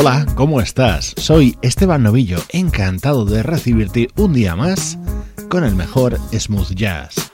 Hola, ¿cómo estás? Soy Esteban Novillo, encantado de recibirte un día más con el mejor smooth jazz.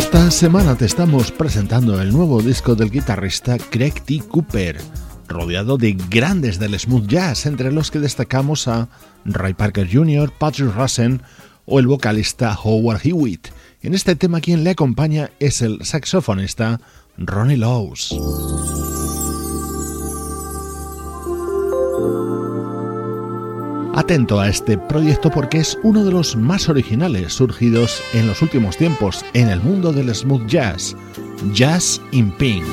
Esta semana te estamos presentando el nuevo disco del guitarrista Craig T. Cooper, rodeado de grandes del smooth jazz, entre los que destacamos a Ray Parker Jr., Patrick Russen o el vocalista Howard Hewitt. En este tema quien le acompaña es el saxofonista Ronnie Lowes. Atento a este proyecto porque es uno de los más originales surgidos en los últimos tiempos en el mundo del smooth jazz, Jazz in Pink.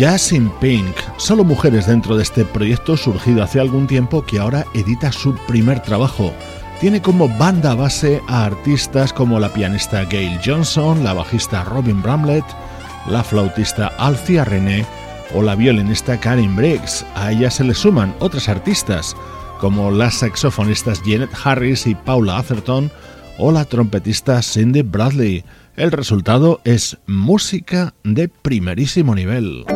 Jazz in Pink, solo mujeres dentro de este proyecto surgido hace algún tiempo que ahora edita su primer trabajo. Tiene como banda base a artistas como la pianista Gail Johnson, la bajista Robin Bramlett, la flautista Alcia René o la violinista Karen Briggs. A ella se le suman otras artistas como las saxofonistas Janet Harris y Paula Atherton o la trompetista Cindy Bradley. El resultado es música de primerísimo nivel.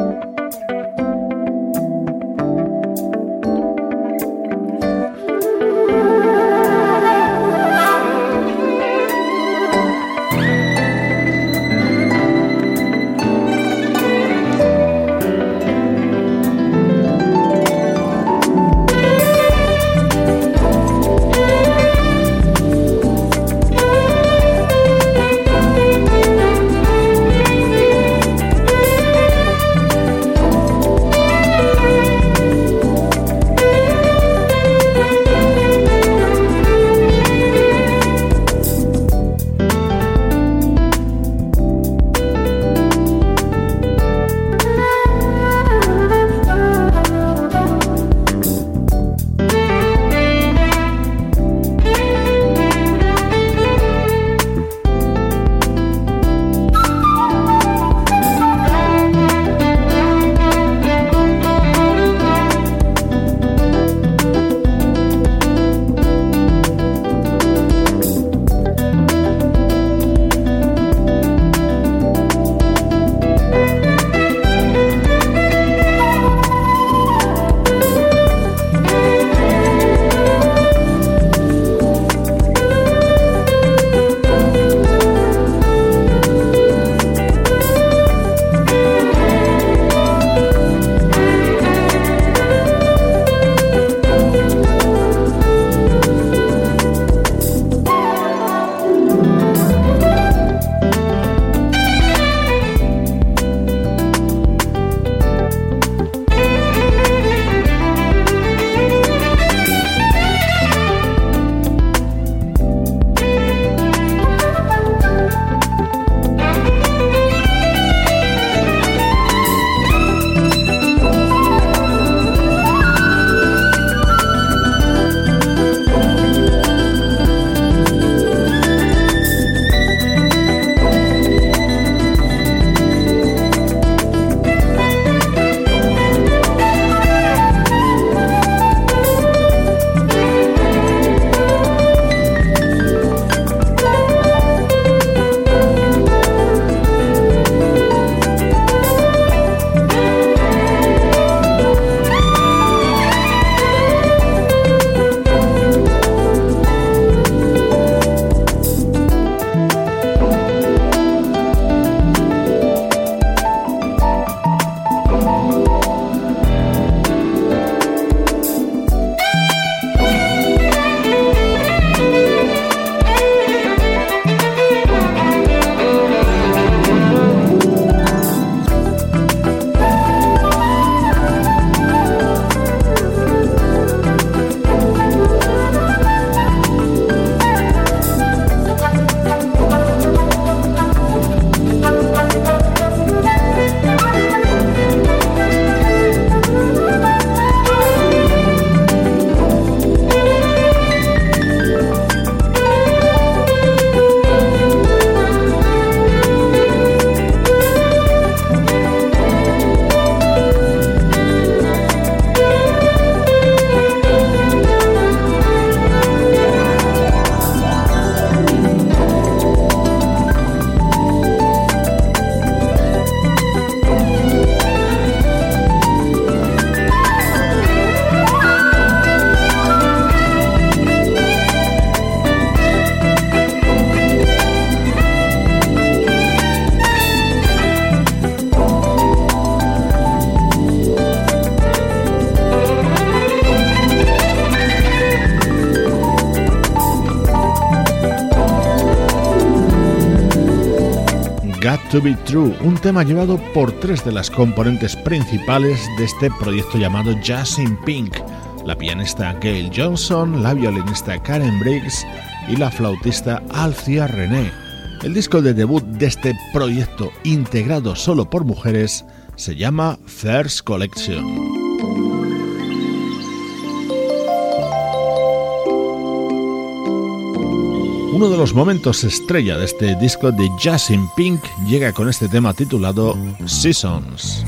Un tema llevado por tres de las componentes principales de este proyecto llamado Jazz in Pink, la pianista Gail Johnson, la violinista Karen Briggs y la flautista Alcia René. El disco de debut de este proyecto integrado solo por mujeres Se llama First Collection. Uno de los momentos estrella de este disco de Jazz in Pink llega con este tema titulado Seasons.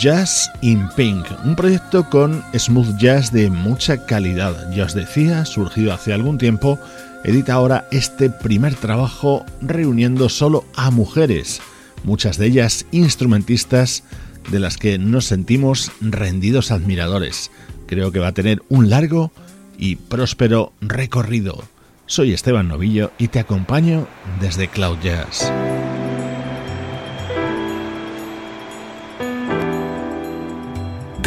Jazz in Pink, un proyecto con smooth jazz de mucha calidad. Ya os decía, surgido hace algún tiempo, edita ahora este primer trabajo reuniendo solo a mujeres, muchas de ellas instrumentistas de las que nos sentimos rendidos admiradores. Creo que va a tener un largo y próspero recorrido. Soy Esteban Novillo y te acompaño desde Cloud Jazz.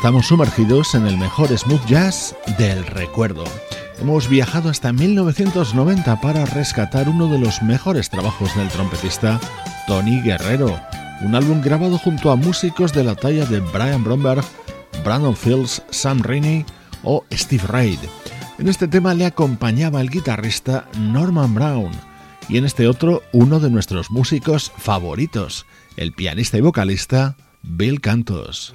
Estamos sumergidos en el mejor smooth jazz del recuerdo. Hemos viajado hasta 1990 para rescatar uno de los mejores trabajos del trompetista Tony Guerrero, un álbum grabado junto a músicos de la talla de Brian Bromberg, Brandon Fields, Sam Rainey o Steve Reid. En este tema le acompañaba el guitarrista Norman Brown y en este otro uno de nuestros músicos favoritos, el pianista y vocalista Bill Cantos.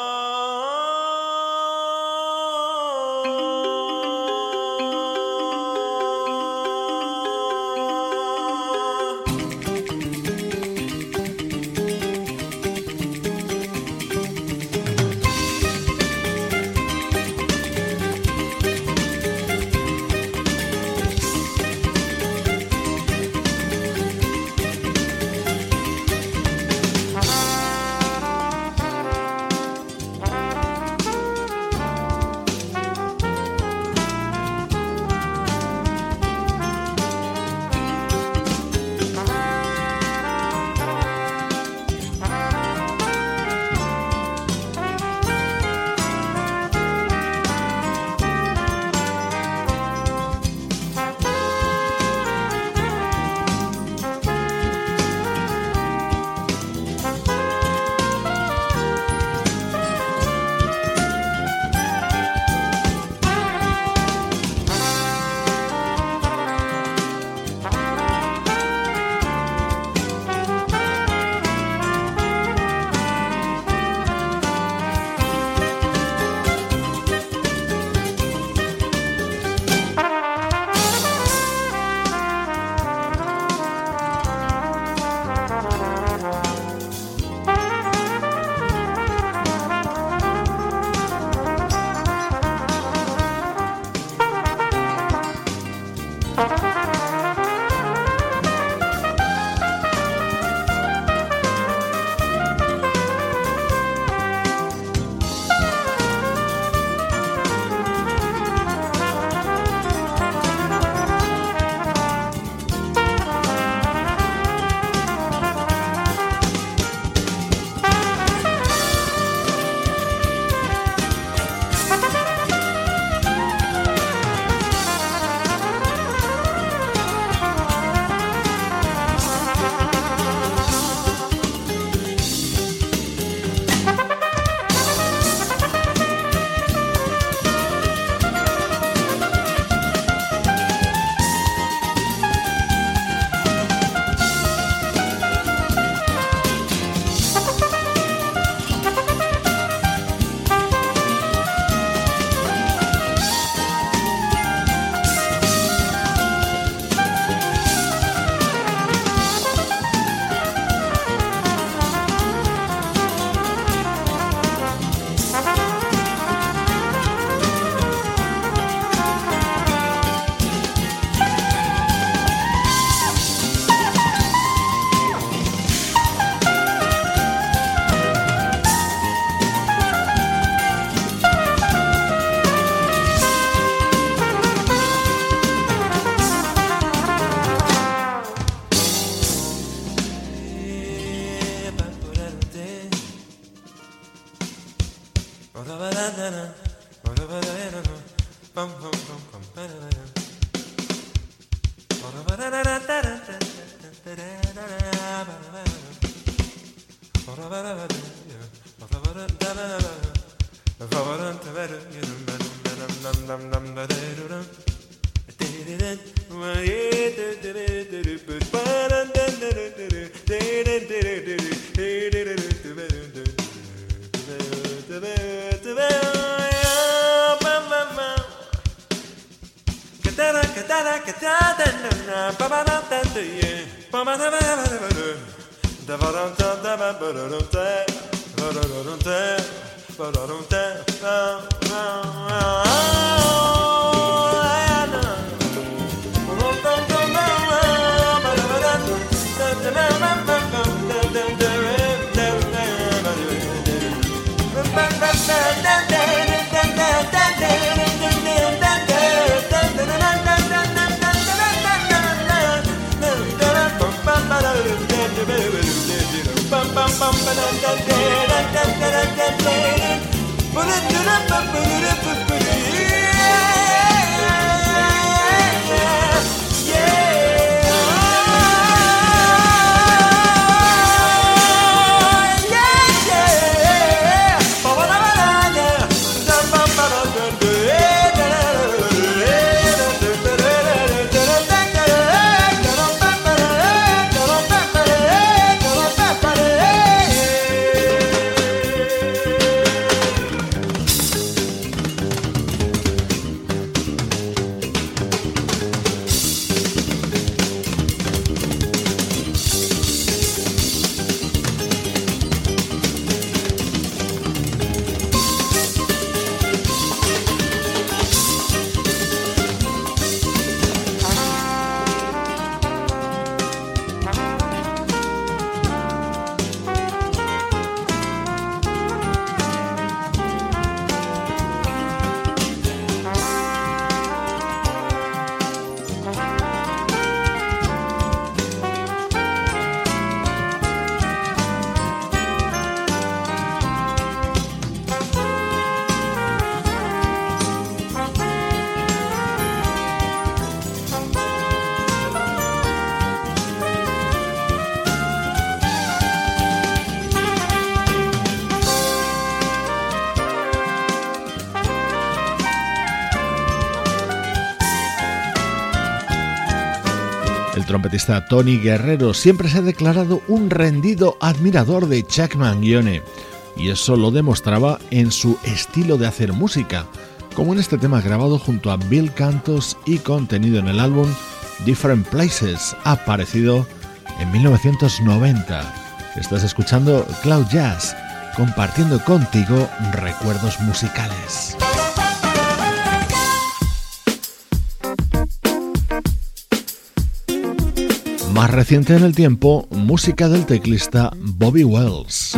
Put it to the trompetista Tony Guerrero siempre se ha declarado un rendido admirador de Chuck Mangione, y eso lo demostraba en su estilo de hacer música, como en este tema grabado junto a Bill Cantos y contenido en el álbum Different Places, aparecido en 1990. Estás escuchando Cloud Jazz, compartiendo contigo recuerdos musicales. Más reciente en el tiempo, música del teclista Bobby Wells.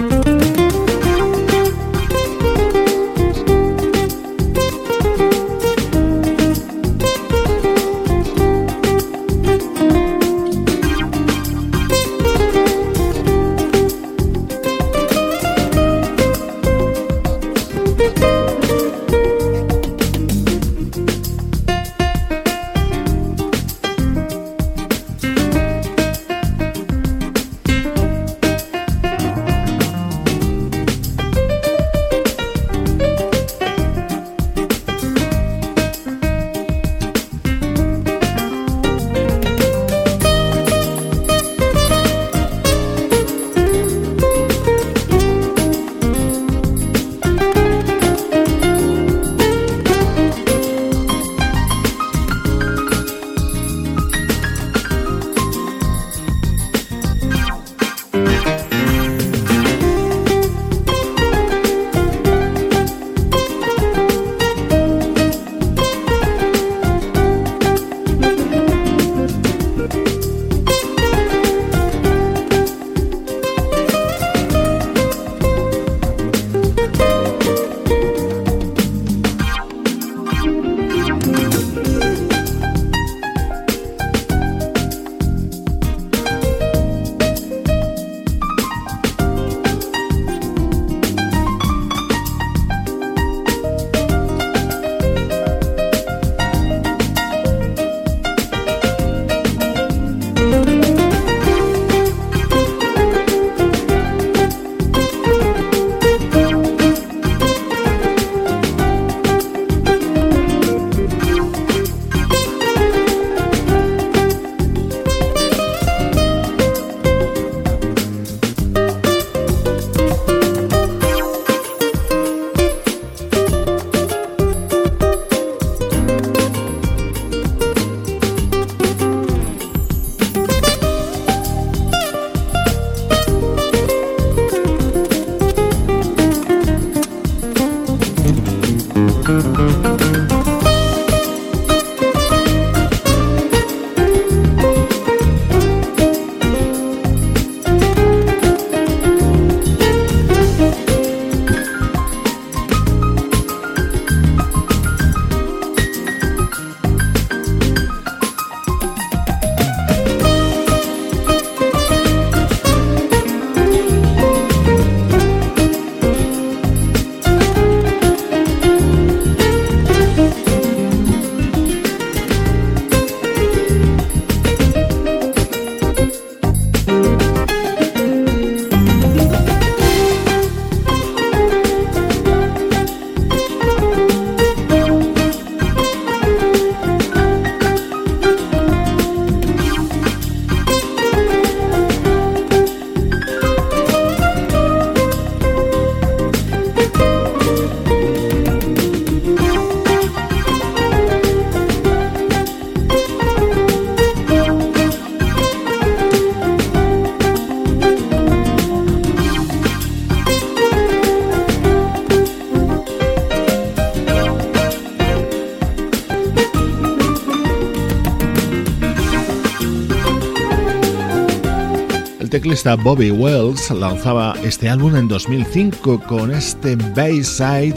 Bobby Wells lanzaba este álbum en 2005 con este Bayside,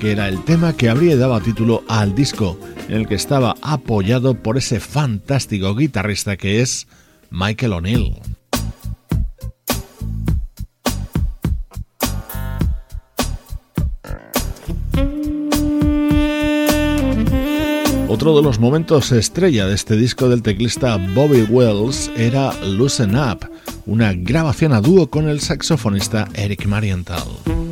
que era el tema que habría dado título al disco, en el que estaba apoyado por ese fantástico guitarrista que es Michael O'Neill. Otro de los momentos estrella de este disco del teclista Bobby Wells era Loosen Up, una grabación a dúo con el saxofonista Eric Marienthal.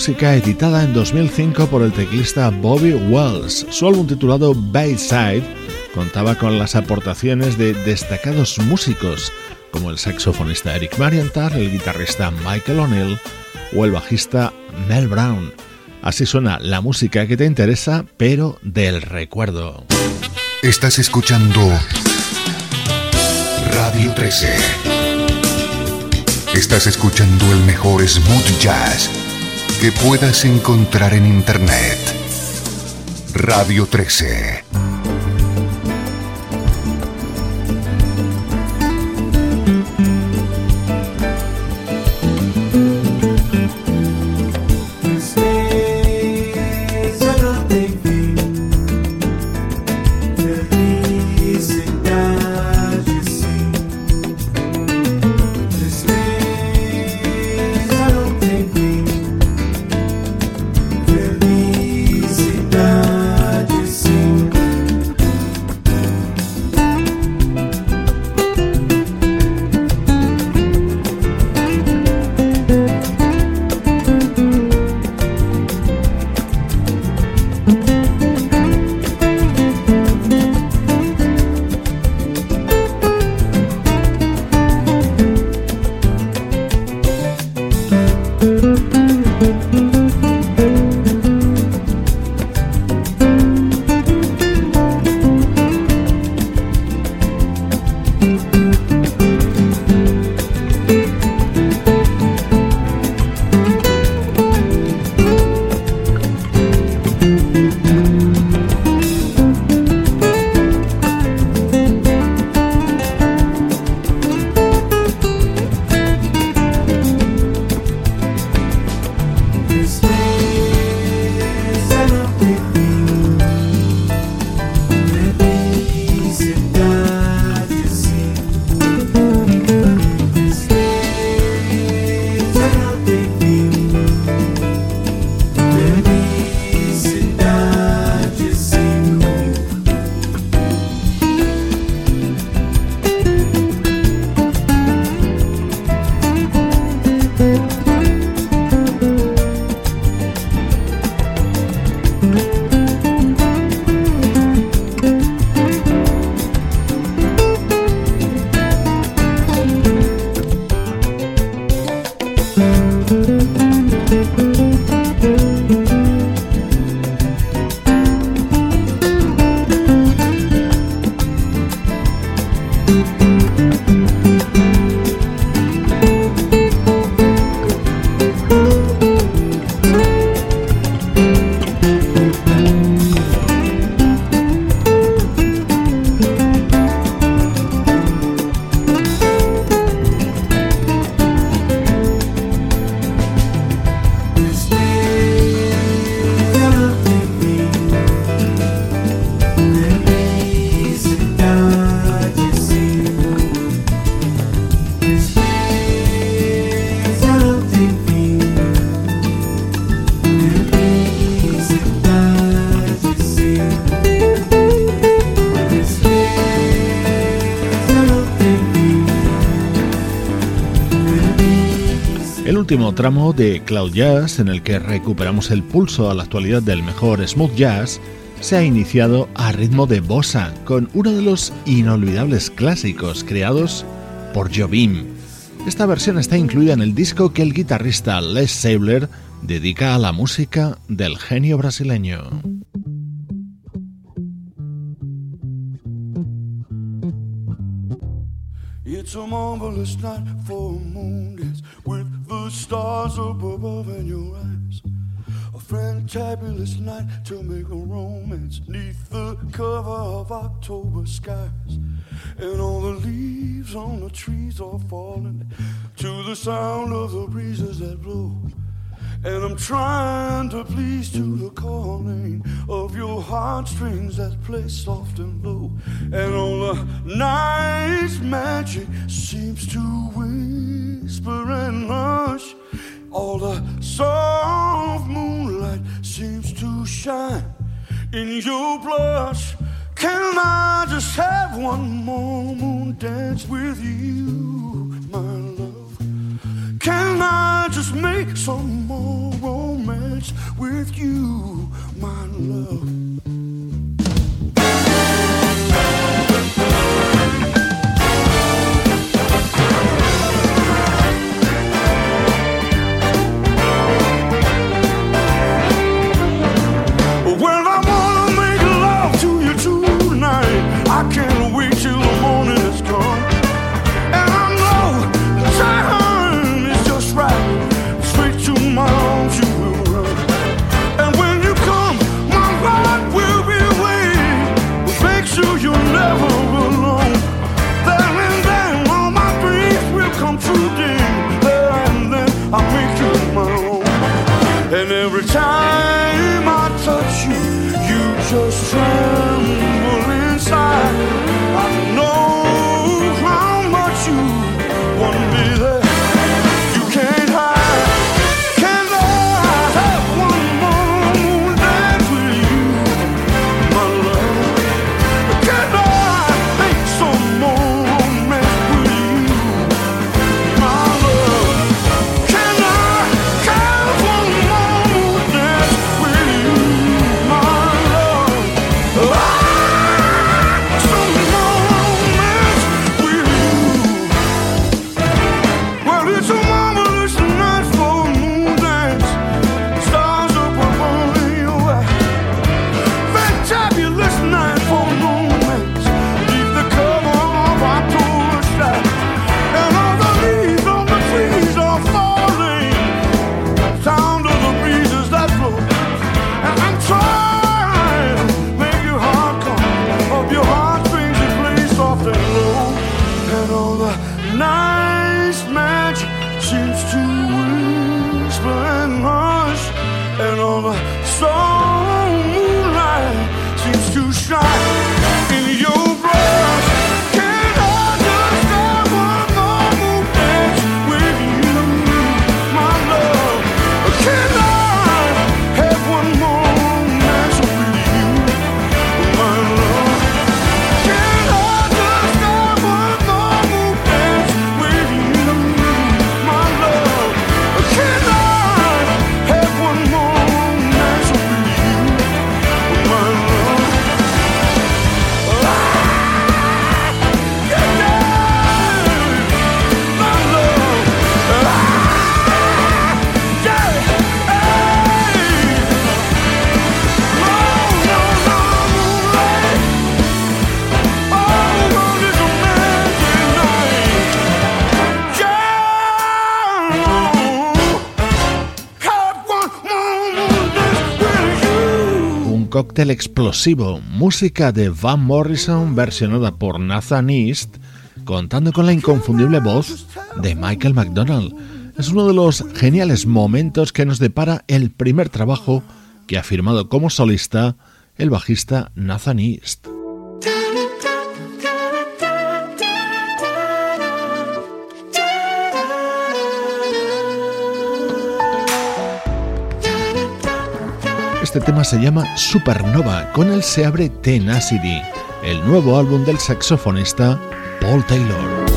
Música editada en 2005 por el teclista Bobby Wells. Su álbum titulado Bayside contaba con las aportaciones de destacados músicos como el saxofonista Eric Marienthal, el guitarrista Michael O'Neill o el bajista Mel Brown. Así suena la música que te interesa, pero del recuerdo. Estás escuchando Radio 13. Estás escuchando el mejor smooth jazz que puedas encontrar en Internet. Radio 13. Último tramo de Cloud Jazz, en el que recuperamos el pulso a la actualidad del mejor smooth jazz, se ha iniciado a ritmo de bossa, con uno de los inolvidables clásicos creados por Jobim. Esta versión está incluida en el disco que el guitarrista Les Sabler dedica a la música del genio brasileño. Above in your eyes. A fantabulous night to make a romance neath the cover of October skies. And all the leaves on the trees are falling to the sound of the breezes that blow. And I'm trying to please to the calling of your heartstrings that play soft and low. And all the night's magic seems to whisper and hush. All the soft moonlight seems to shine in your blush. Can I just have one more moon dance with you, my love? Can I just make some more romance with you, my love? Cóctel explosivo, música de Van Morrison versionada por Nathan East, contando con la inconfundible voz de Michael McDonald. Es uno de los geniales momentos que nos depara el primer trabajo que ha firmado como solista el bajista Nathan East. Este tema se llama Supernova, con él se abre Tenacity, el nuevo álbum del saxofonista Paul Taylor.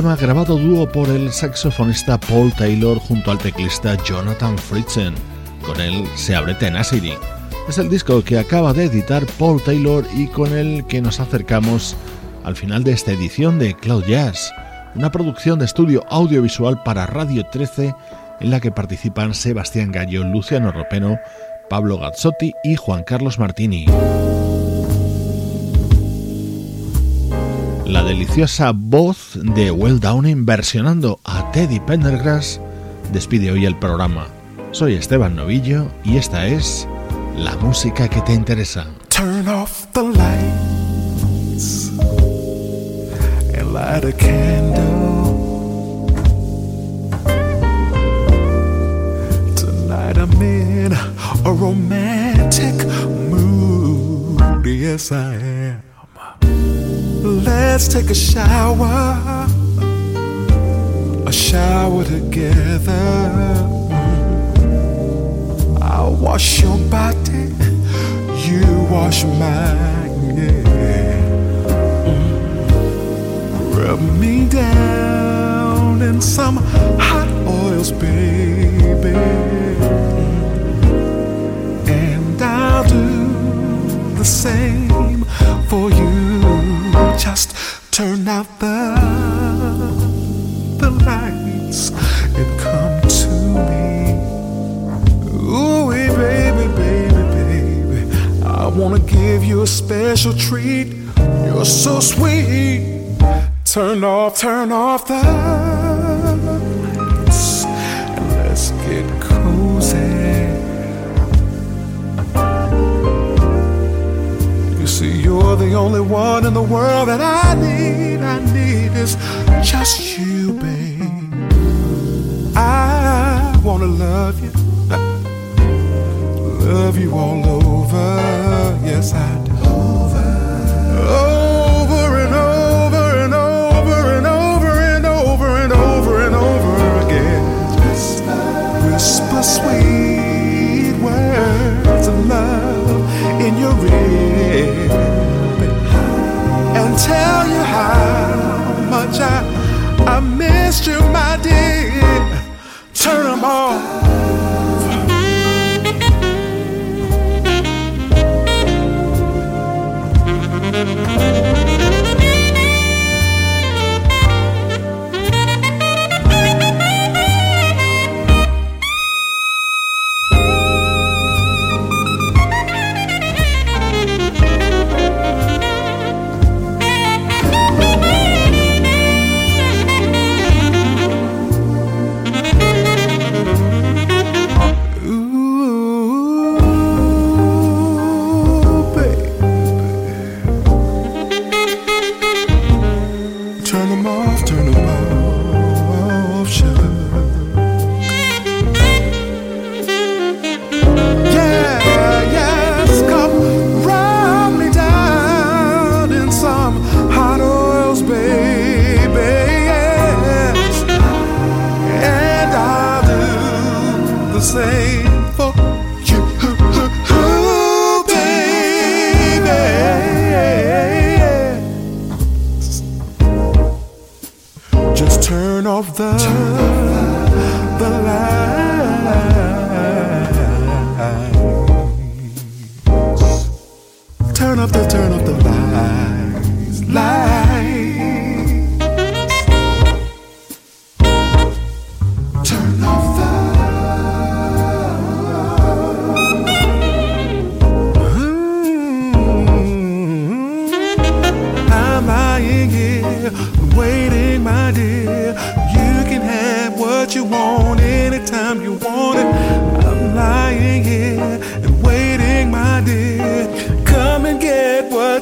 Tema grabado dúo por el saxofonista Paul Taylor junto al teclista Jonathan Fritzen. Con él se abre Tenacity. Es el disco que acaba de editar Paul Taylor y con el que nos acercamos al final de esta edición de Cloud Jazz, una producción de estudio audiovisual para Radio 13 en la que participan Sebastián Gallo, Luciano Ropeno, Pablo Gazzotti y Juan Carlos Martini. La deliciosa voz de Well Downing versionando a Teddy Pendergrass despide hoy el programa. Soy Esteban Novillo y esta es la música que te interesa. Turn off the lights and light a candle. Tonight I'm in a romantic mood. Yes. Let's take a shower, a shower together. I'll wash your body, you wash mine, yeah. Rub me down in some hot oils, baby. And I'll do the same for you. Just turn out the the lights and come to me. Ooh, baby, baby, baby. I wanna give you a special treat. You're so sweet. Turn off, turn off the you're the only one in the world that I need. I need is just you, babe. I wanna love you love you all over. Yes, I do. Over, over and over and over and over and over and over and over again. Just whisper sweet words of love in your ear tell you how much I I missed you, my dear. Turn them off. Ooh,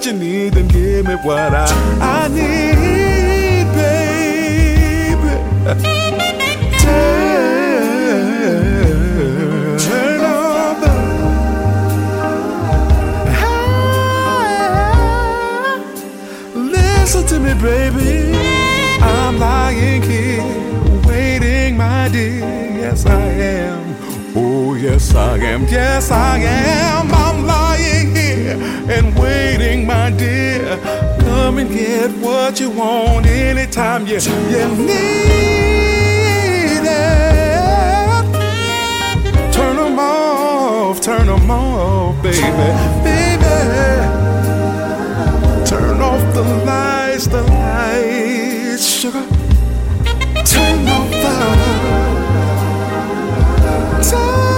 you need, and give me what I, I need, baby. Turn, on the Listen to me, baby. I'm lying here, waiting, my dear. Yes, I am. Oh, yes, I am. Yes, I am. I'm lying and waiting, my dear. Come and get what you want anytime you, you need it. Turn them off, turn them off, baby, baby. Turn off the lights, the lights, sugar. Turn off the Turn